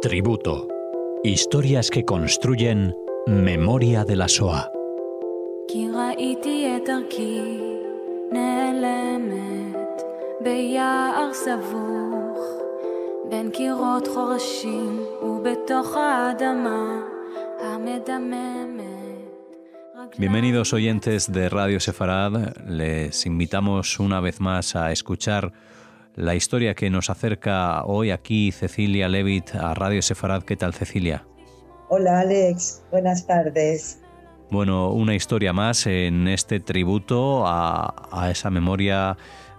Tributo. Historias que construyen memoria de la SOA. Bienvenidos oyentes de Radio Sefarad, les invitamos una vez más a escuchar la historia que nos acerca hoy aquí Cecilia Levitt a Radio Sefarad. ¿Qué tal Cecilia? Hola Alex, buenas tardes. Bueno, una historia más en este tributo a, esa memoria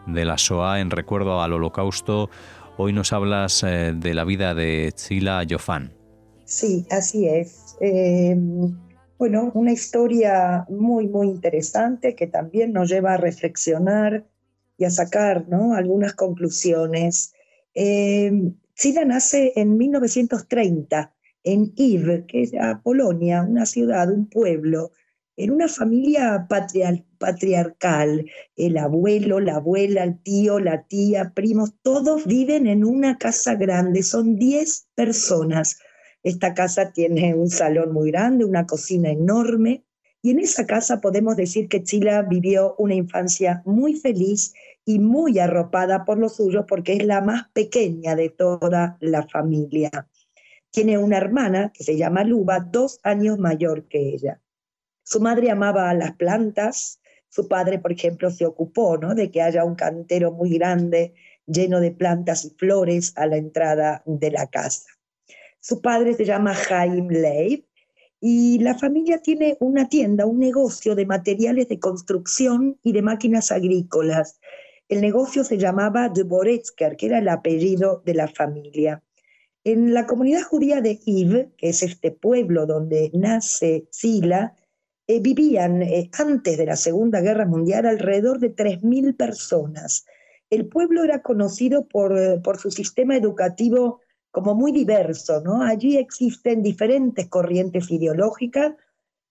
de la SOA en recuerdo al holocausto. Hoy nos hablas eh, de la vida de Chila Yofan. Sí, así es. Em, bueno, una historia muy, muy interesante que también nos lleva a reflexionar y a sacar ¿no? algunas conclusiones. Chila nace en 1930 en Iv, que es Polonia, una ciudad, un pueblo, en una familia patriarcal. El abuelo, la abuela, el tío, la tía, primos, todos viven en una casa grande, son 10 personas. Esta casa tiene un salón muy grande, una cocina enorme, y en esa casa podemos decir que Chila vivió una infancia muy feliz y muy arropada por los suyos porque es la más pequeña de toda la familia. Tiene una hermana que se llama Luba, dos años mayor que ella. Su madre amaba a las plantas, su padre, por ejemplo, se ocupó ¿no? de que haya un cantero muy grande lleno de plantas y flores a la entrada de la casa. Su padre se llama Jaime Leib y la familia tiene una tienda, un negocio de materiales de construcción y de máquinas agrícolas. El negocio se llamaba de Boretsker, que era el apellido de la familia. En la comunidad judía de Iv, que es este pueblo donde nace Sila, eh, vivían eh, antes de la Segunda Guerra Mundial alrededor de 3.000 personas. El pueblo era conocido por, eh, por su sistema educativo como muy diverso, ¿no? Allí existen diferentes corrientes ideológicas,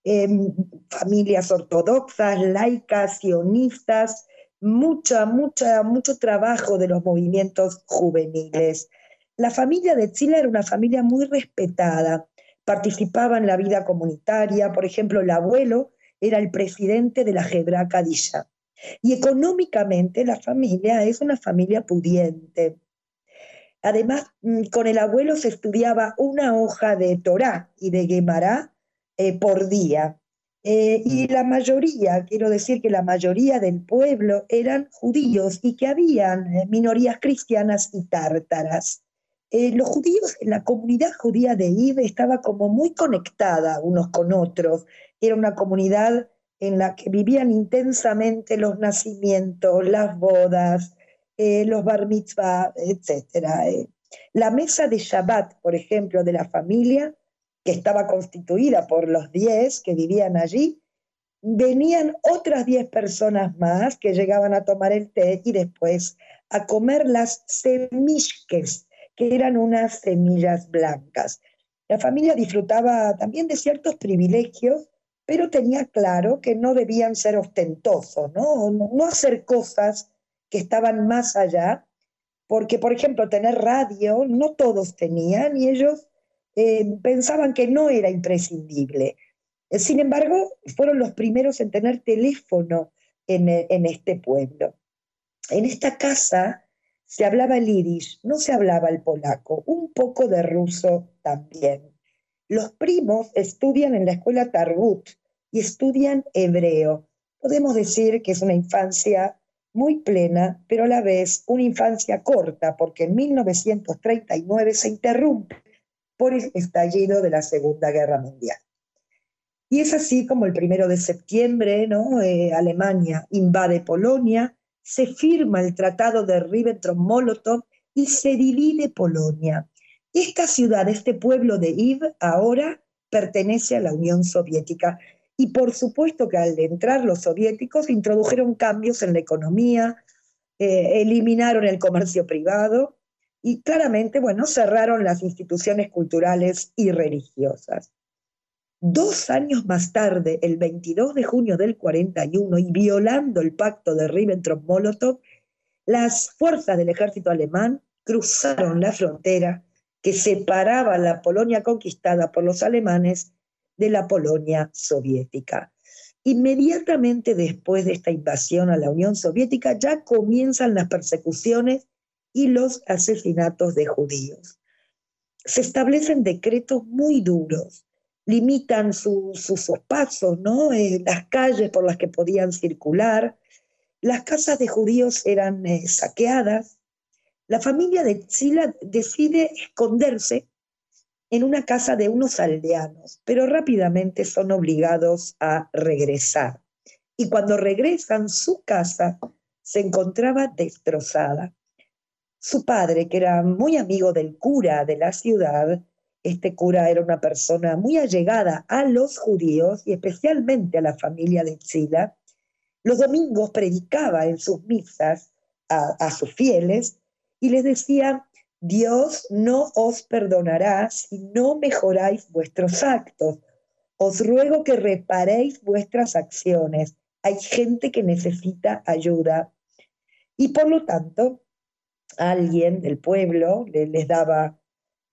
em, familias ortodoxas, laicas, sionistas, mucha, mucha, mucho trabajo de los movimientos juveniles. La familia de Chile era una familia muy respetada, participaba en la vida comunitaria, por ejemplo, el abuelo era el presidente de la Hebra Kadisha. Y económicamente la familia es una familia pudiente. Además, mm, con el abuelo se estudiaba una hoja de Torá y de Gemara eh, por día. Eh, y mm. la mayoría, quiero decir que la mayoría del pueblo eran judíos y que habían eh, minorías cristianas y tártaras. Eh, los judíos, la comunidad judía de Ibe estaba como muy conectada unos con otros. Era una comunidad en la que vivían intensamente los nacimientos, las bodas, eh, los bar mitzvah, etc. Eh. La mesa de Shabbat, por ejemplo, de la familia, que estaba constituida por los diez que vivían allí, venían otras diez personas más que llegaban a tomar el té y después a comer las semishkes, que eran unas semillas blancas. La familia disfrutaba también de ciertos privilegios, pero tenía claro que no debían ser ostentosos. No, hacer cosas estaban más allá, porque, por ejemplo, tener radio, no todos tenían y ellos eh, pensaban que no era imprescindible. Sin embargo, fueron los primeros en tener teléfono en, en este pueblo. En esta casa se hablaba el irish, no se hablaba el polaco, un poco de ruso también. Los primos estudian en la escuela Targut y estudian hebreo. Podemos decir que es una infancia muy plena, pero a la vez una infancia corta, porque en 1939 se interrumpe por el estallido de la Segunda Guerra Mundial. Y es así como el primero de septiembre, ¿no? Eh, Alemania invade Polonia se firma el Tratado de Ribbentrop-Molotov y se divide Polonia. Esta ciudad, este pueblo de Iv, ahora pertenece a la Unión Soviética. Y por supuesto que al entrar los soviéticos introdujeron cambios en la economía, eh, eliminaron el comercio privado y claramente, bueno, cerraron las instituciones culturales y religiosas. Dos años más tarde, el 22 de junio del 41, y violando el pacto de Ribbentrop-Molotov, las fuerzas del ejército alemán cruzaron la frontera que separaba la Polonia conquistada por los alemanes de la Polonia soviética. Inmediatamente después de esta invasión a la Unión Soviética ya comienzan las persecuciones y los asesinatos de judíos. Se establecen decretos muy duros, limitan sus pasos, ¿no? Eh, las calles por las que podían circular, las casas de judíos eran eh, saqueadas, la familia de Sila decide esconderse en una casa de unos aldeanos, pero rápidamente son obligados a regresar. Y cuando regresan, su casa se encontraba destrozada. Su padre, que era muy amigo del cura de la ciudad, este cura era una persona muy allegada a los judíos y especialmente a la familia de Sila, los domingos predicaba en sus misas a, a sus fieles y les decía, Dios no os perdonará si no mejoráis vuestros actos. Os ruego que reparéis vuestras acciones. Hay gente que necesita ayuda. Y por lo tanto, alguien del pueblo les daba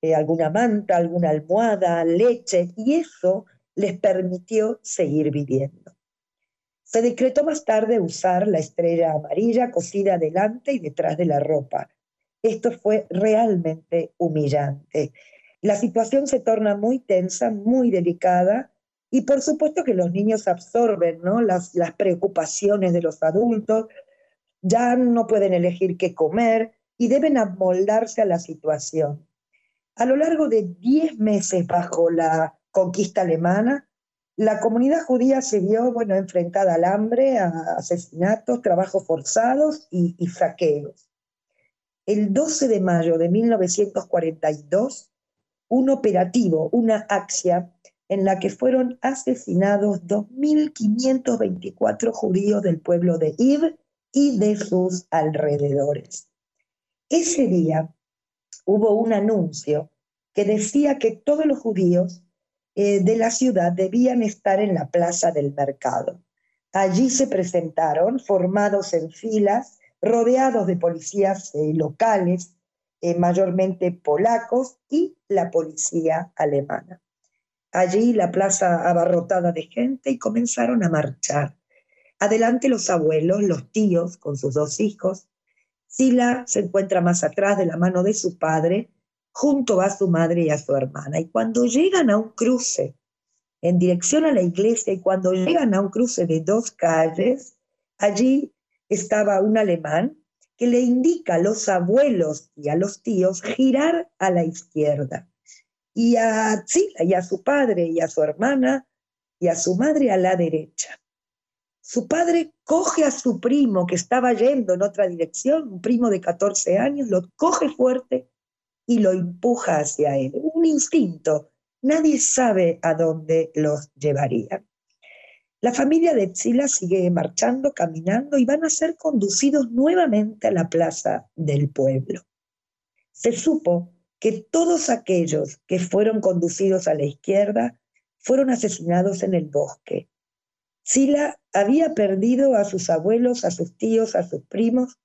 eh, alguna manta, alguna almohada, leche, y eso les permitió seguir viviendo. Se decretó más tarde usar la estrella amarilla cosida delante y detrás de la ropa esto fue realmente humillante. La situación se torna muy tensa, muy delicada, y por supuesto que los niños absorben ¿no? las, las preocupaciones de los adultos, ya no pueden elegir qué comer y deben amoldarse a la situación. A lo largo de 10 meses bajo la conquista alemana, la comunidad judía se vio bueno, enfrentada al hambre, a asesinatos, trabajos forzados y, y saqueos el 12 de mayo de 1942 un operativo, una axia, en la que fueron asesinados 2.524 judíos del pueblo de Ib y de sus alrededores. Ese día hubo un anuncio que decía que todos los judíos eh, de la ciudad debían estar en la plaza del mercado. Allí se presentaron, formados en filas, rodeados de policías eh, locales, eh, mayormente polacos, y la policía alemana. Allí la plaza abarrotada de gente y comenzaron a marchar. Adelante los abuelos, los tíos con sus dos hijos. Sila se encuentra más atrás de la mano de su padre, junto a su madre y a su hermana. Y cuando llegan a un cruce en dirección a la iglesia y cuando llegan a un cruce de dos calles, allí estaba un alemán que le indica a los abuelos y a los tíos girar a la izquierda. Y a Zila y a su padre y a su hermana y a su madre a la derecha. Su padre coge a su primo que estaba yendo en otra dirección, un primo de 14 años, lo coge fuerte y lo empuja hacia él. Un instinto. Nadie sabe a dónde los llevaría. La familia de Tzila sigue marchando, caminando y van a ser conducidos nuevamente a la plaza del pueblo. Se supo que todos aquellos que fueron conducidos a la izquierda fueron asesinados en el bosque. Tzila había perdido a sus abuelos, a sus tíos, a sus primos.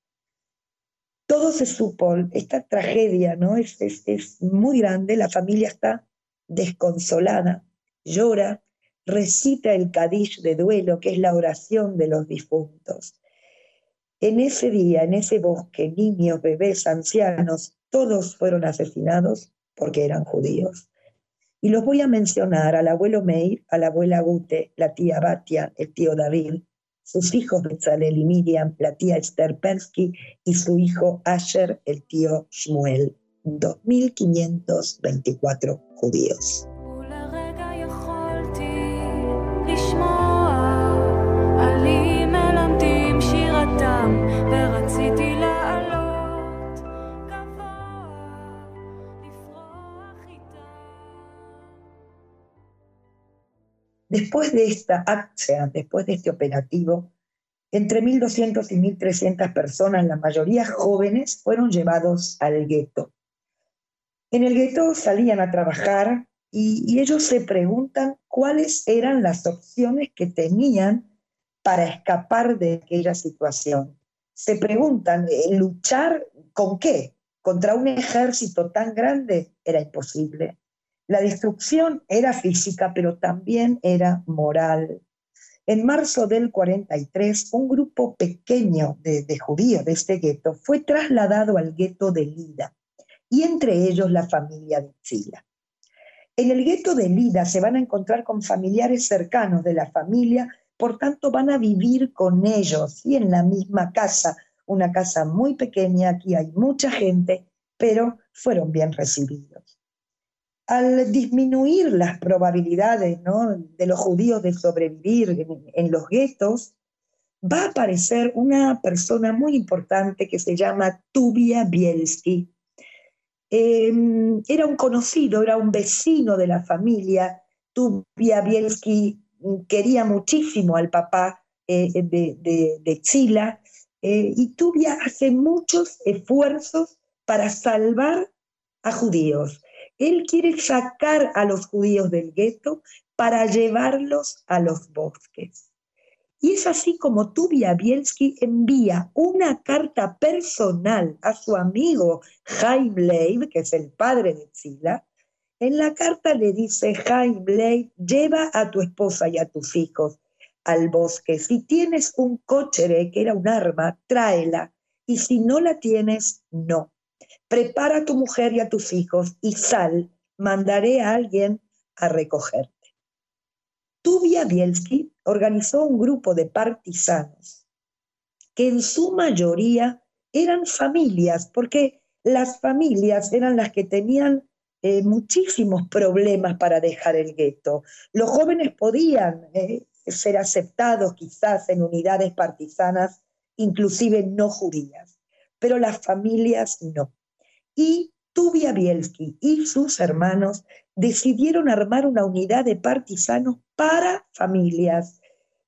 Todo se supo, esta tragedia ¿no? es, es muy grande, la familia está desconsolada, llora, recita el Kadish de duelo, que es la oración de los difuntos. En ese día, en ese bosque, niños, bebés, ancianos, todos fueron asesinados porque eran judíos. Y los voy a mencionar al abuelo Meir, a la abuela Gute, la tía Batia, el tío David, sus hijos Bezalel y Miriam, la tía Esther Persky y su hijo Asher, el tío Shmuel. 2.524 judíos. Después de esta acción, después de este operativo, entre 1.200 y 1.300 personas, la mayoría jóvenes, fueron llevados al gueto. En el gueto salían a trabajar y, y, ellos se preguntan cuáles eran las opciones que tenían para escapar de aquella situación. Se preguntan, ¿luchar con qué? contra un ejército tan grande era imposible. La destrucción era física, pero también era moral. En marzo del 43, un grupo pequeño de, judíos de este gueto fue trasladado al gueto de Lida, y entre ellos la familia de Chila. En el gueto de Lida se van a encontrar con familiares cercanos de la familia, por tanto van a vivir con ellos y en la misma casa, una casa muy pequeña, aquí hay mucha gente, pero fueron bien recibidos al disminuir las probabilidades de los judíos de sobrevivir en, los guetos, va a aparecer una persona muy importante que se llama Tubia Bielski. Em, era un conocido, era un vecino de la familia. Tubia Bielski quería muchísimo al papá eh, de, de, Chila eh, y Tubia hace muchos esfuerzos para salvar a judíos. Él quiere sacar a los judíos del gueto para llevarlos a los bosques. Y es así como Tubia Bielski envía una carta personal a su amigo Jaime Leib, que es el padre de Zila. En la carta le dice, Jaime Leib, lleva a tu esposa y a tus hijos al bosque. Si tienes un coche, que era un arma, tráela. Y si no la tienes, no prepara a tu mujer y a tus hijos y sal, mandaré a alguien a recogerte. Tubia Bielski organizó un grupo de partisanos que en su mayoría eran familias, porque las familias eran las que tenían eh, muchísimos problemas para dejar el gueto. Los jóvenes podían eh, ser aceptados quizás en unidades partisanas, inclusive no judías, pero las familias no y Tubia Bielski y sus hermanos decidieron armar una unidad de partisanos para familias.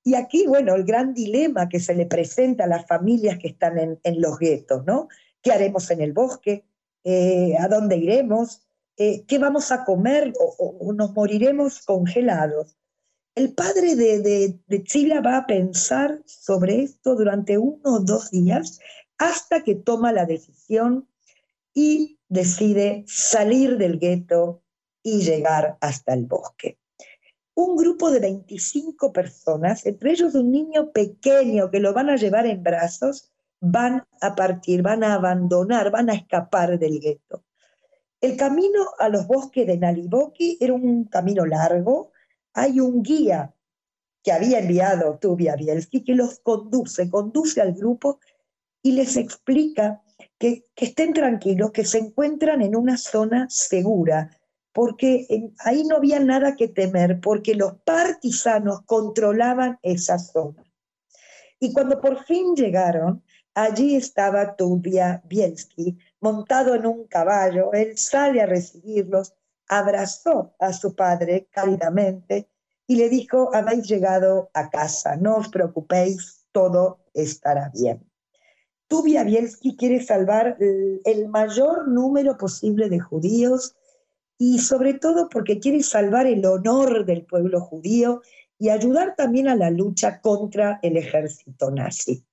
Y aquí, bueno, el gran dilema que se le presenta a las familias que están en, los guetos, ¿no? ¿Qué haremos en el bosque? Eh, ¿A dónde iremos? Eh, ¿Qué vamos a comer? O, nos moriremos congelados? El padre de, de, de Chila va a pensar sobre esto durante uno o dos días hasta que toma la decisión y decide salir del gueto y llegar hasta el bosque. Un grupo de 25 personas, entre ellos un niño pequeño que lo van a llevar en brazos, van a partir, van a abandonar, van a escapar del gueto. El camino a los bosques de Naliboki era un camino largo. Hay un guía que había enviado Tubia Bielski que los conduce, conduce al grupo y les explica que, estén tranquilos, que se encuentran en una zona segura, porque ahí no había nada que temer, porque los partisanos controlaban esa zona. Y cuando por fin llegaron, allí estaba Tubia Bielski, montado en un caballo, él sale a recibirlos, abrazó a su padre cálidamente y le dijo, habéis llegado a casa, no os preocupéis, todo estará bien. Tubia Bielski quiere salvar el mayor número posible de judíos y sobre todo porque quiere salvar el honor del pueblo judío y ayudar también a la lucha contra el ejército nazi.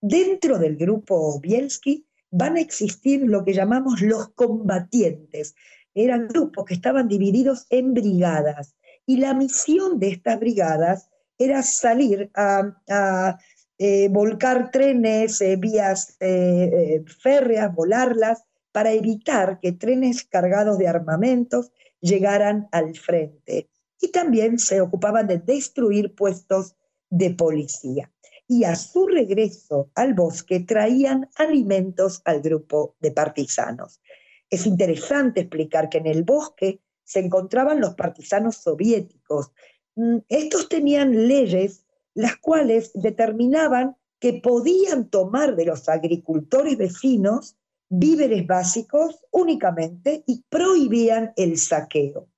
Dentro del grupo Bielski van a existir lo que llamamos los combatientes. Eran grupos que estaban divididos en brigadas y la misión de estas brigadas era salir a eh, volcar trenes, eh, vías eh, férreas, volarlas, para evitar que trenes cargados de armamentos llegaran al frente. Y también se ocupaban de destruir puestos de policía. Y a su regreso al bosque traían alimentos al grupo de partisanos. Es interesante explicar que en el bosque se encontraban los partisanos soviéticos. Mm, estos tenían leyes las cuales determinaban que podían tomar de los agricultores vecinos víveres básicos únicamente y prohibían el saqueo.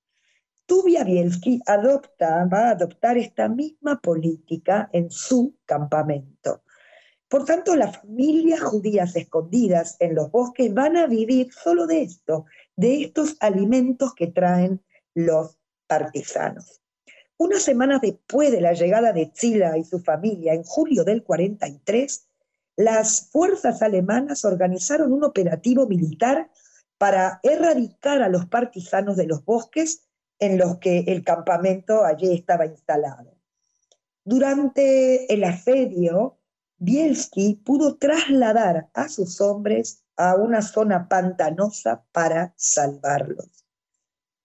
Tubia Bielski adopta, va a adoptar esta misma política en su campamento. Por tanto, las familias judías escondidas en los bosques van a vivir solo de esto, de estos alimentos que traen los partisanos. Unas semanas después de la llegada de Chila y su familia, en julio del 43, las fuerzas alemanas organizaron un operativo militar para erradicar a los partisanos de los bosques en los que el campamento allí estaba instalado. Durante el asedio, Bielski pudo trasladar a sus hombres a una zona pantanosa para salvarlos.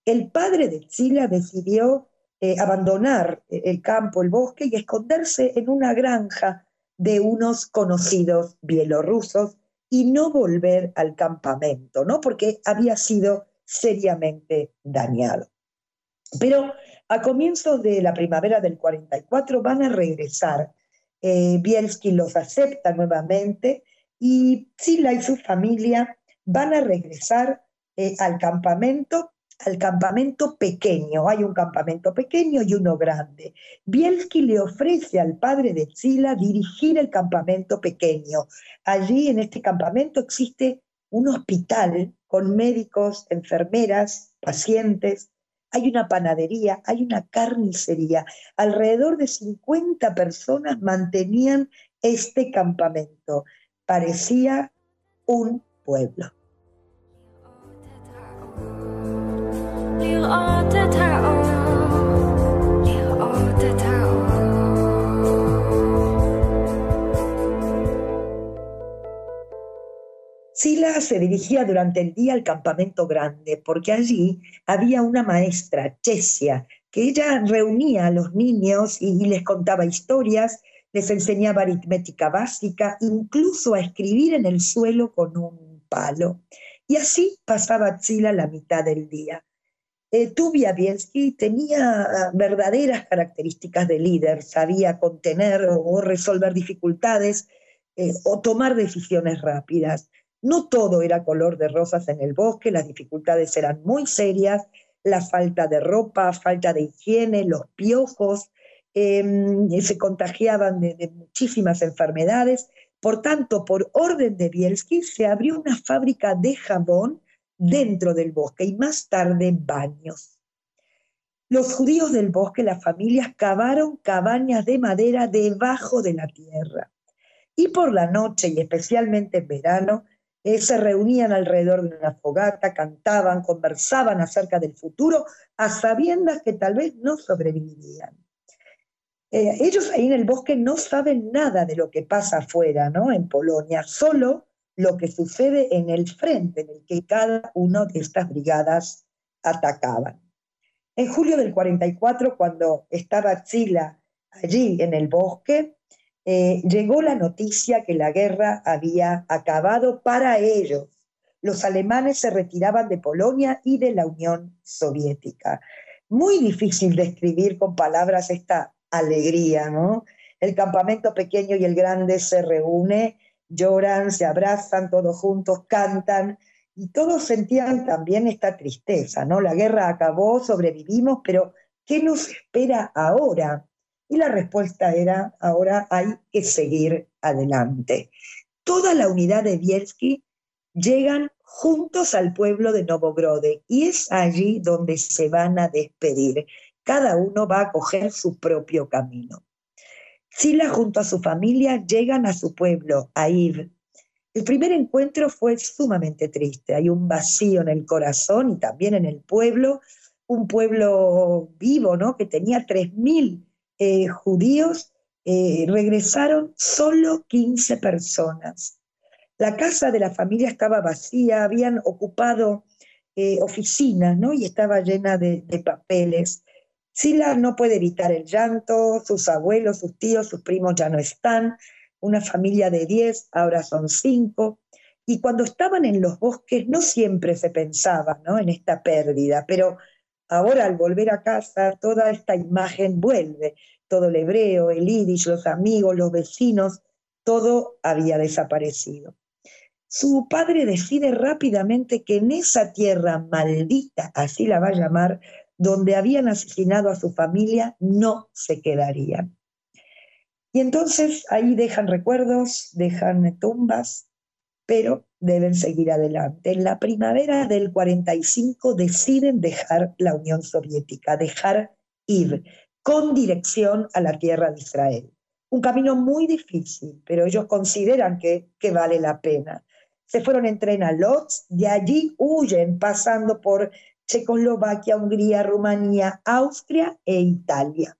El padre de Chila decidió eh, abandonar el campo, el bosque y esconderse en una granja de unos conocidos bielorrusos y no volver al campamento, ¿no? Porque había sido seriamente dañado. Pero a comienzos de la primavera del 44 van a regresar. Eh, Bielski los acepta nuevamente y Sila y su familia van a regresar eh, al campamento al campamento pequeño. Hay un campamento pequeño y uno grande. Bielski le ofrece al padre de Sila dirigir el campamento pequeño. Allí en este campamento existe un hospital con médicos, enfermeras, pacientes. Hay una panadería, hay una carnicería. Alrededor de 50 personas mantenían este campamento. Parecía un pueblo. Sila se dirigía durante el día al campamento grande porque allí había una maestra, Chesia, que ella reunía a los niños y, les contaba historias, les enseñaba aritmética básica, incluso a escribir en el suelo con un palo. Y así pasaba Sila la mitad del día. Eh, Bielski tenía ah, verdaderas características de líder, sabía contener o, resolver dificultades eh, o tomar decisiones rápidas. No todo era color de rosas en el bosque, las dificultades eran muy serias, la falta de ropa, falta de higiene, los piojos, em, se contagiaban de, de muchísimas enfermedades. Por tanto, por orden de Bielski, se abrió una fábrica de jabón dentro del bosque y más tarde baños. Los judíos del bosque, las familias, cavaron cabañas de madera debajo de la tierra. Y por la noche, y especialmente en verano, eh, se reunían alrededor de una fogata, cantaban, conversaban acerca del futuro, a sabiendas que tal vez no sobrevivirían. Eh, ellos ahí en el bosque no saben nada de lo que pasa afuera, ¿no? En Polonia, solo lo que sucede en el frente en el que cada una de estas brigadas atacaban. En julio del 44, cuando estaba Chila allí en el bosque, eh, llegó la noticia que la guerra había acabado para ellos. Los alemanes se retiraban de Polonia y de la Unión Soviética. Muy difícil describir con palabras esta alegría, ¿no? El campamento pequeño y el grande se reúne lloran, se abrazan todos juntos, cantan, y todos sentían también esta tristeza, ¿no? La guerra acabó, sobrevivimos, pero ¿qué nos espera ahora? Y la respuesta era, ahora hay que seguir adelante. Toda la unidad de Bielski llegan juntos al pueblo de Novogrode y es allí donde se van a despedir. Cada uno va a coger su propio camino. Sila junto a su familia llegan a su pueblo, a Iv. El primer encuentro fue sumamente triste. Hay un vacío en el corazón y también en el pueblo, un pueblo vivo, ¿no? Que tenía 3.000 eh, judíos, eh, regresaron solo 15 personas. La casa de la familia estaba vacía, habían ocupado eh, oficinas, ¿no? Y estaba llena de papeles. Sila no puede evitar el llanto, sus abuelos, sus tíos, sus primos ya no están, una familia de 10, ahora son 5. Y cuando estaban en los bosques no siempre se pensaba ¿no? en esta pérdida, pero ahora al volver a casa toda esta imagen vuelve, todo el hebreo, el yiddish, los amigos, los vecinos, todo había desaparecido. Su padre decide rápidamente que en esa tierra maldita, así la va a llamar, donde habían asesinado a su familia no se quedarían. Y entonces ahí dejan recuerdos, dejan tumbas, pero deben seguir adelante. En la primavera del 45 deciden dejar la Unión Soviética, dejar ir con dirección a la tierra de Israel. Un camino muy difícil, pero ellos consideran que, que vale la pena. Se fueron en tren a Lodz, de allí huyen pasando por Checoslovaquia, Hungría, Rumanía, Austria e Italia.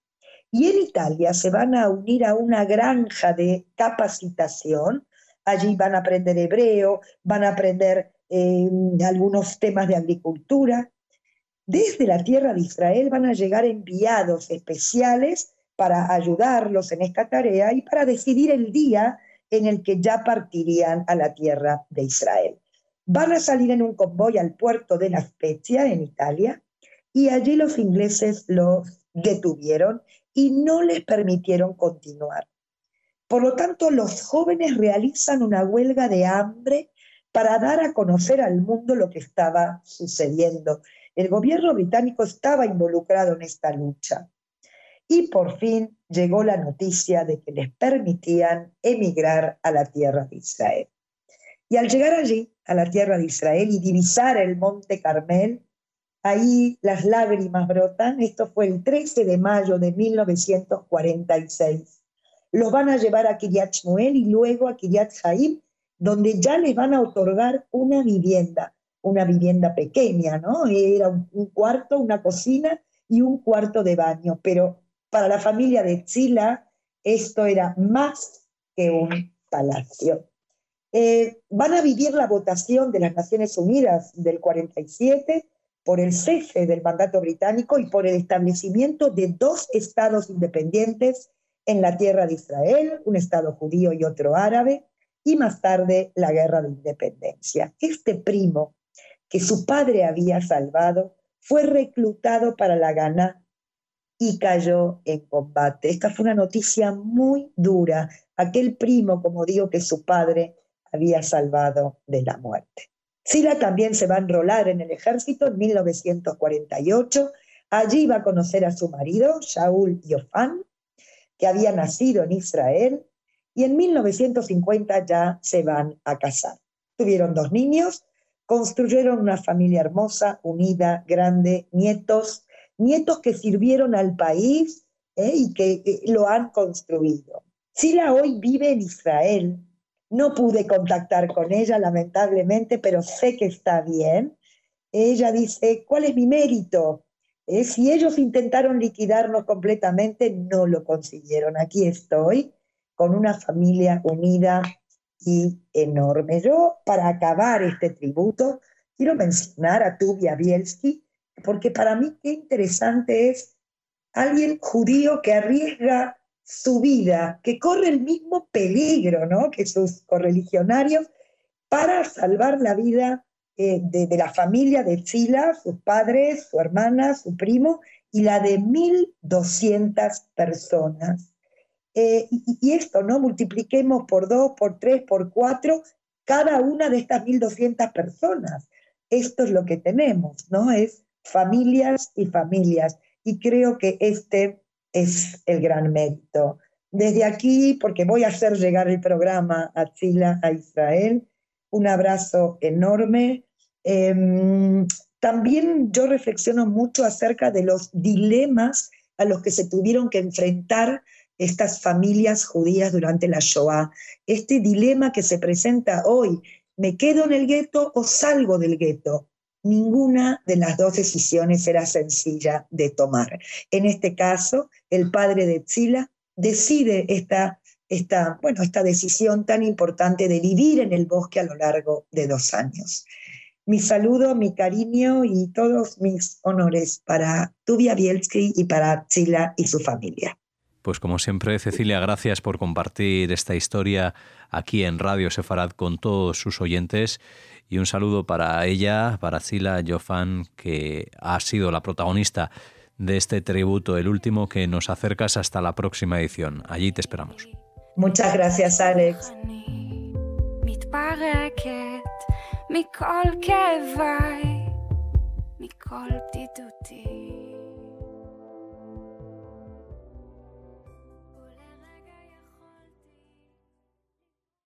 Y en Italia se van a unir a una granja de capacitación. Allí van a aprender hebreo, van a aprender eh, algunos temas de agricultura. Desde la tierra de Israel van a llegar enviados especiales para ayudarlos en esta tarea y para decidir el día en el que ya partirían a la tierra de Israel. Van a salir en un convoy al puerto de La Spezia, en Italia, y allí los ingleses los detuvieron y no les permitieron continuar. Por lo tanto, los jóvenes realizan una huelga de hambre para dar a conocer al mundo lo que estaba sucediendo. El gobierno británico estaba involucrado en esta lucha. Y por fin llegó la noticia de que les permitían emigrar a la tierra de Israel. Y al llegar allí, a la tierra de Israel, y divisar el monte Carmel, ahí las lágrimas brotan. Esto fue el 13 de mayo de 1946. Los van a llevar a Kiryat Shmuel y luego a Kiryat Jaim, donde ya les van a otorgar una vivienda, una vivienda pequeña, ¿no? Era un, cuarto, una cocina y un cuarto de baño, pero para la familia de Chila esto era más que un palacio. Eh, van a vivir la votación de las Naciones Unidas del 47 por el cese del mandato británico y por el establecimiento de dos estados independientes en la tierra de Israel, un estado judío y otro árabe, y más tarde la guerra de independencia. Este primo que su padre había salvado fue reclutado para la gana y cayó en combate. Esta fue una noticia muy dura. Aquel primo, como digo, que su padre había salvado de la muerte. Sila también se va a enrolar en el ejército en 1948. Allí va a conocer a su marido, Shaul Yofan, que había nacido en Israel, y en 1950 ya se van a casar. Tuvieron dos niños, construyeron una familia hermosa, unida, grande, nietos, nietos que sirvieron al país ¿eh? y que, lo han construido. Sila hoy vive en Israel. No pude contactar con ella, lamentablemente, pero sé que está bien. Ella dice, ¿cuál es mi mérito? ¿Eh? si ellos intentaron liquidarnos completamente, no lo consiguieron. Aquí estoy con una familia unida y enorme. Yo, para acabar este tributo, quiero mencionar a Tubia Bielski, porque para mí qué interesante es alguien judío que arriesga su vida, que corre el mismo peligro ¿no? que sus correligionarios para salvar la vida eh, de, la familia de Chila, sus padres, su hermana, su primo, y la de 1.200 personas. Eh, y, y, esto, ¿no? Multipliquemos por dos, por tres, por cuatro, cada una de estas 1.200 personas. Esto es lo que tenemos, ¿no? Es familias y familias. Y creo que este es el gran mérito. Desde aquí, porque voy a hacer llegar el programa a Chile, a Israel, un abrazo enorme. Em, también yo reflexiono mucho acerca de los dilemas a los que se tuvieron que enfrentar estas familias judías durante la Shoah. Este dilema que se presenta hoy, ¿me quedo en el gueto o salgo del gueto? Ninguna de las dos decisiones era sencilla de tomar. En este caso, el padre de Tzila decide esta, esta, bueno, esta decisión tan importante de vivir en el bosque a lo largo de dos años. Mi saludo, mi cariño y todos mis honores para Tubia Bielski y para Tzila y su familia. Pues como siempre, Cecilia, gracias por compartir esta historia aquí en Radio Sefarad con todos sus oyentes y un saludo para ella, para Sila Jofan, que ha sido la protagonista de este tributo, el último que nos acercas hasta la próxima edición. Allí te esperamos. Muchas gracias, Alex.